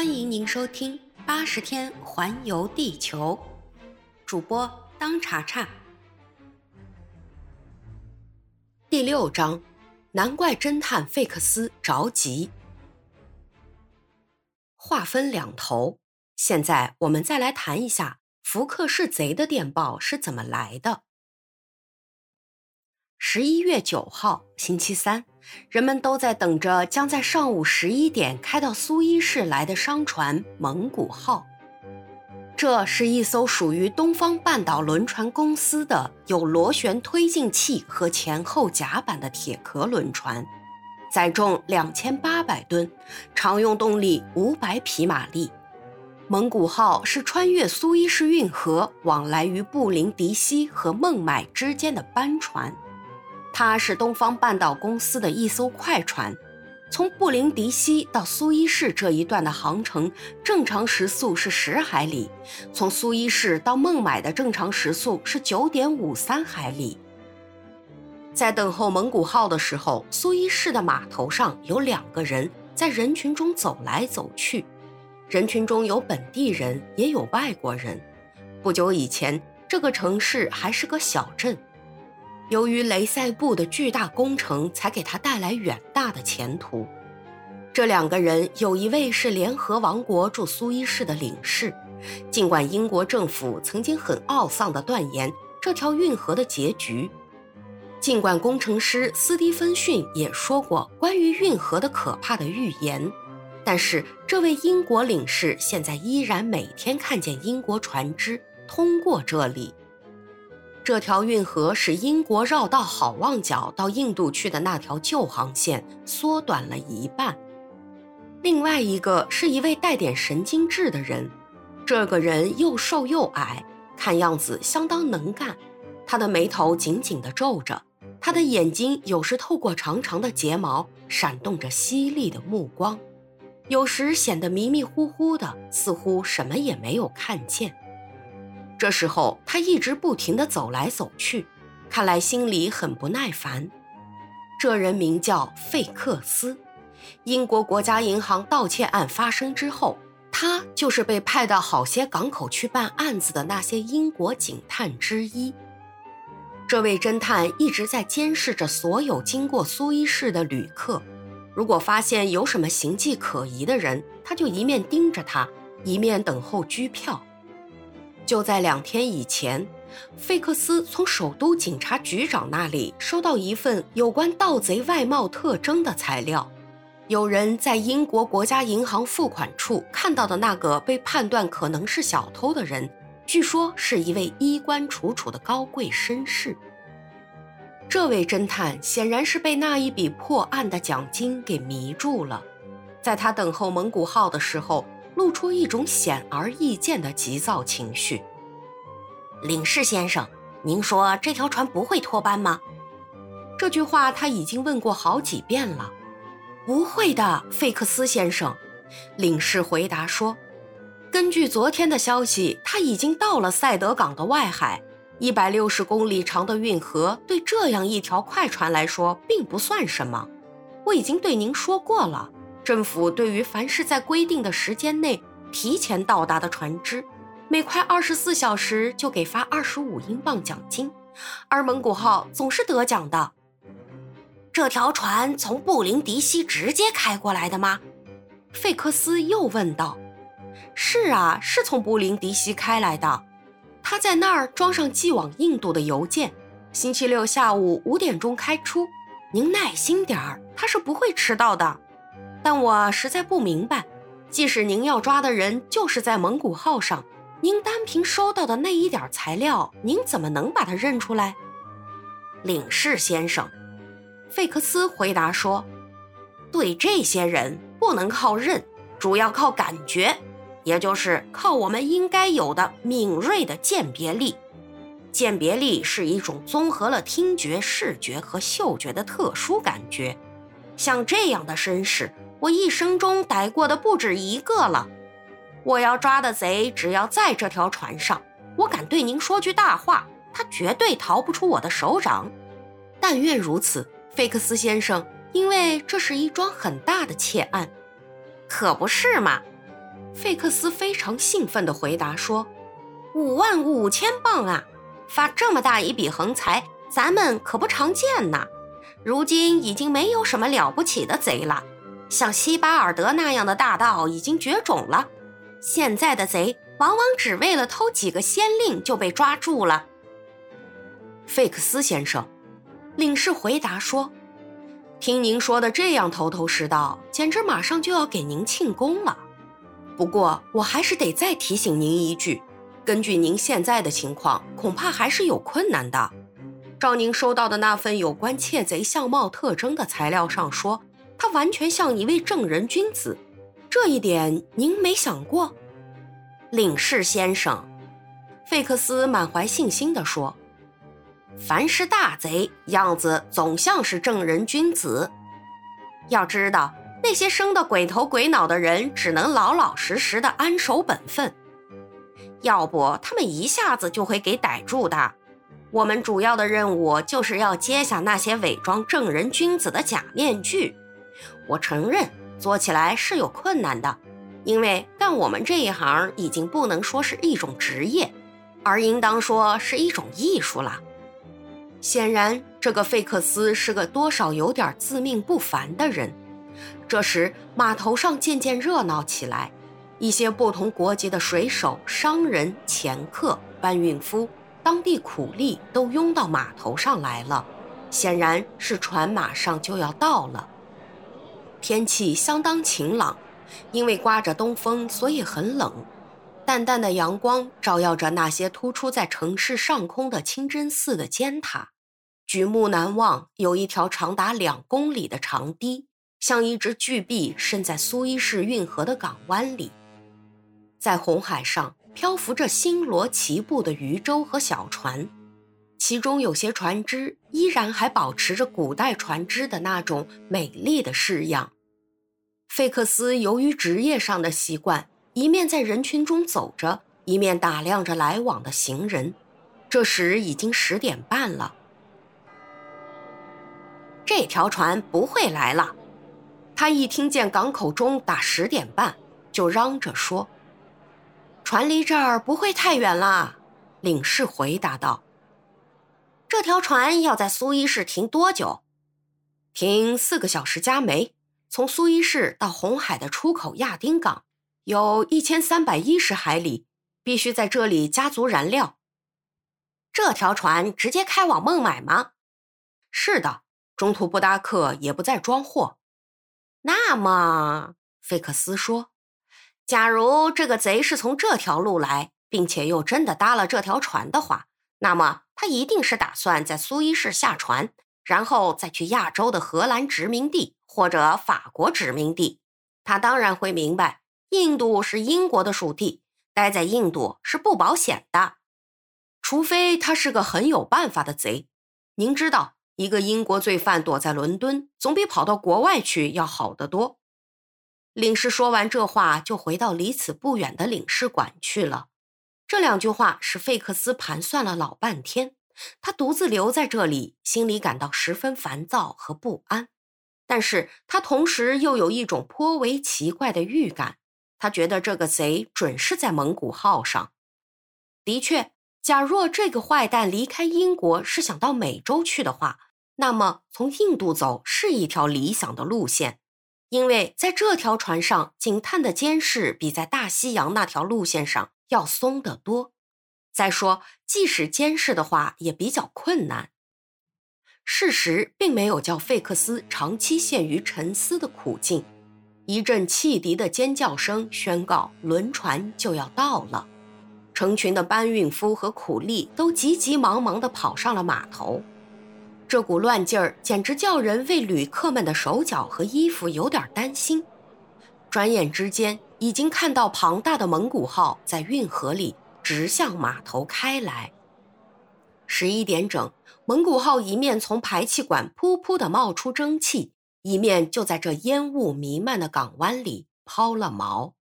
欢迎您收听《八十天环游地球》，主播当查查。第六章，难怪侦探费克斯着急。话分两头，现在我们再来谈一下福克是贼的电报是怎么来的。十一月九号，星期三，人们都在等着将在上午十一点开到苏伊士来的商船“蒙古号”。这是一艘属于东方半岛轮船公司的有螺旋推进器和前后甲板的铁壳轮船，载重两千八百吨，常用动力五百匹马力。“蒙古号”是穿越苏伊士运河往来于布林迪西和孟买之间的班船。它是东方半岛公司的一艘快船，从布林迪西到苏伊士这一段的航程正常时速是十海里，从苏伊士到孟买的正常时速是九点五三海里。在等候蒙古号的时候，苏伊士的码头上有两个人在人群中走来走去，人群中有本地人，也有外国人。不久以前，这个城市还是个小镇。由于雷塞布的巨大工程，才给他带来远大的前途。这两个人有一位是联合王国驻苏伊士的领事，尽管英国政府曾经很懊丧地断言这条运河的结局，尽管工程师斯蒂芬逊也说过关于运河的可怕的预言，但是这位英国领事现在依然每天看见英国船只通过这里。这条运河使英国绕道好望角到印度去的那条旧航线缩短了一半。另外一个是一位带点神经质的人，这个人又瘦又矮，看样子相当能干。他的眉头紧紧地皱着，他的眼睛有时透过长长的睫毛闪动着犀利的目光，有时显得迷迷糊糊的，似乎什么也没有看见。这时候，他一直不停地走来走去，看来心里很不耐烦。这人名叫费克斯。英国国家银行盗窃案发生之后，他就是被派到好些港口去办案子的那些英国警探之一。这位侦探一直在监视着所有经过苏伊士的旅客，如果发现有什么形迹可疑的人，他就一面盯着他，一面等候拘票。就在两天以前，费克斯从首都警察局长那里收到一份有关盗贼外貌特征的材料。有人在英国国家银行付款处看到的那个被判断可能是小偷的人，据说是一位衣冠楚楚的高贵绅士。这位侦探显然是被那一笔破案的奖金给迷住了。在他等候蒙古号的时候。露出一种显而易见的急躁情绪。领事先生，您说这条船不会脱班吗？这句话他已经问过好几遍了。不会的，费克斯先生。领事回答说：“根据昨天的消息，他已经到了塞德港的外海。一百六十公里长的运河对这样一条快船来说并不算什么。我已经对您说过了。”政府对于凡是在规定的时间内提前到达的船只，每快二十四小时就给发二十五英镑奖金，而蒙古号总是得奖的。这条船从布林迪西直接开过来的吗？费克斯又问道。是啊，是从布林迪西开来的。他在那儿装上寄往印度的邮件，星期六下午五点钟开出。您耐心点儿，他是不会迟到的。但我实在不明白，即使您要抓的人就是在蒙古号上，您单凭收到的那一点材料，您怎么能把他认出来？领事先生，费克斯回答说：“对这些人不能靠认，主要靠感觉，也就是靠我们应该有的敏锐的鉴别力。鉴别力是一种综合了听觉、视觉和嗅觉的特殊感觉，像这样的绅士。”我一生中逮过的不止一个了。我要抓的贼只要在这条船上，我敢对您说句大话，他绝对逃不出我的手掌。但愿如此，费克斯先生，因为这是一桩很大的窃案。可不是嘛？费克斯非常兴奋地回答说：“五万五千磅啊！发这么大一笔横财，咱们可不常见呐。如今已经没有什么了不起的贼了，像西巴尔德那样的大盗已经绝种了。现在的贼往往只为了偷几个先令就被抓住了。”费克斯先生，领事回答说：“听您说的这样头头是道，简直马上就要给您庆功了。不过我还是得再提醒您一句，根据您现在的情况，恐怕还是有困难的。照您收到的那份有关窃贼相貌特征的材料上说，他完全像一位正人君子，这一点您没想过？”领事先生，费克斯满怀信心地说。凡是大贼，样子总像是正人君子。要知道，那些生的鬼头鬼脑的人，只能老老实实的安守本分，要不他们一下子就会给逮住的。我们主要的任务就是要揭下那些伪装正人君子的假面具。我承认，做起来是有困难的，因为干我们这一行已经不能说是一种职业，而应当说是一种艺术了。显然，这个费克斯是个多少有点自命不凡的人。这时，码头上渐渐热闹起来，一些不同国籍的水手、商人、掮客、搬运夫、当地苦力都拥到码头上来了，显然是船马上就要到了。天气相当晴朗，因为刮着东风，所以很冷。淡淡的阳光照耀着那些突出在城市上空的清真寺的尖塔，举目难忘，有一条长达两公里的长堤，像一只巨臂伸在苏伊士运河的港湾里。在红海上漂浮着星罗棋布的渔舟和小船，其中有些船只依然还保持着古代船只的那种美丽的式样。费克斯由于职业上的习惯。一面在人群中走着，一面打量着来往的行人。这时已经十点半了。这条船不会来了。他一听见港口中打十点半，就嚷着说：“船离这儿不会太远了。”领事回答道：“这条船要在苏伊士停多久？停四个小时加煤，从苏伊士到红海的出口亚丁港。”有一千三百一十海里，必须在这里加足燃料。这条船直接开往孟买吗？是的，中途不搭客，也不再装货。那么，费克斯说：“假如这个贼是从这条路来，并且又真的搭了这条船的话，那么他一定是打算在苏伊士下船，然后再去亚洲的荷兰殖民地或者法国殖民地。他当然会明白。”印度是英国的属地，待在印度是不保险的，除非他是个很有办法的贼。您知道，一个英国罪犯躲在伦敦，总比跑到国外去要好得多。领事说完这话，就回到离此不远的领事馆去了。这两句话使费克斯盘算了老半天，他独自留在这里，心里感到十分烦躁和不安，但是他同时又有一种颇为奇怪的预感。他觉得这个贼准是在蒙古号上。的确，假若这个坏蛋离开英国是想到美洲去的话，那么从印度走是一条理想的路线，因为在这条船上警探的监视比在大西洋那条路线上要松得多。再说，即使监视的话也比较困难。事实并没有叫费克斯长期陷于沉思的苦境。一阵汽笛的尖叫声宣告轮船就要到了，成群的搬运夫和苦力都急急忙忙地跑上了码头。这股乱劲儿简直叫人为旅客们的手脚和衣服有点担心。转眼之间，已经看到庞大的蒙古号在运河里直向码头开来。十一点整，蒙古号一面从排气管噗噗地冒出蒸汽。一面就在这烟雾弥漫的港湾里抛了锚，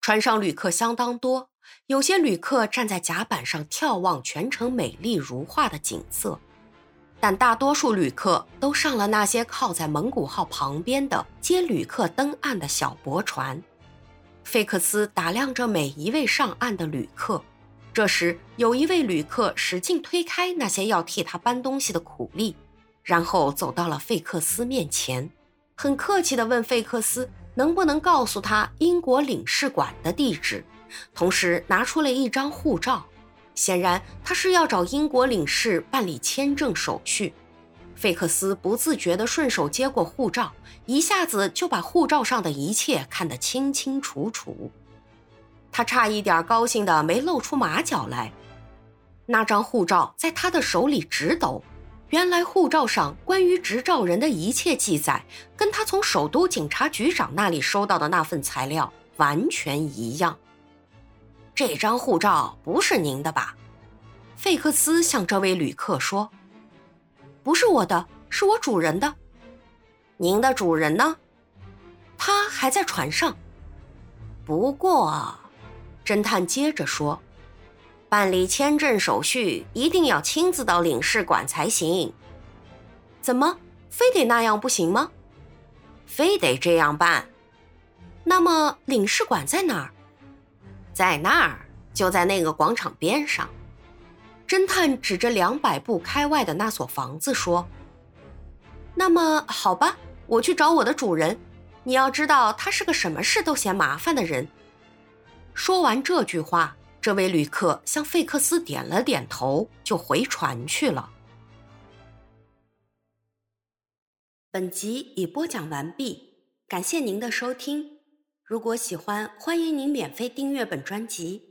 船上旅客相当多，有些旅客站在甲板上眺望全城美丽如画的景色，但大多数旅客都上了那些靠在蒙古号旁边的接旅客登岸的小驳船。费克斯打量着每一位上岸的旅客。这时，有一位旅客使劲推开那些要替他搬东西的苦力，然后走到了费克斯面前，很客气地问费克斯能不能告诉他英国领事馆的地址，同时拿出了一张护照。显然，他是要找英国领事办理签证手续。费克斯不自觉地顺手接过护照，一下子就把护照上的一切看得清清楚楚。他差一点高兴的没露出马脚来。那张护照在他的手里直抖。原来护照上关于执照人的一切记载，跟他从首都警察局长那里收到的那份材料完全一样。这张护照不是您的吧？费克斯向这位旅客说。不是我的，是我主人的。您的主人呢？他还在船上。不过，侦探接着说：“办理签证手续一定要亲自到领事馆才行。怎么，非得那样不行吗？非得这样办？那么领事馆在哪儿？在那儿，就在那个广场边上。”侦探指着两百步开外的那所房子说：“那么好吧，我去找我的主人。你要知道，他是个什么事都嫌麻烦的人。”说完这句话，这位旅客向费克斯点了点头，就回船去了。本集已播讲完毕，感谢您的收听。如果喜欢，欢迎您免费订阅本专辑。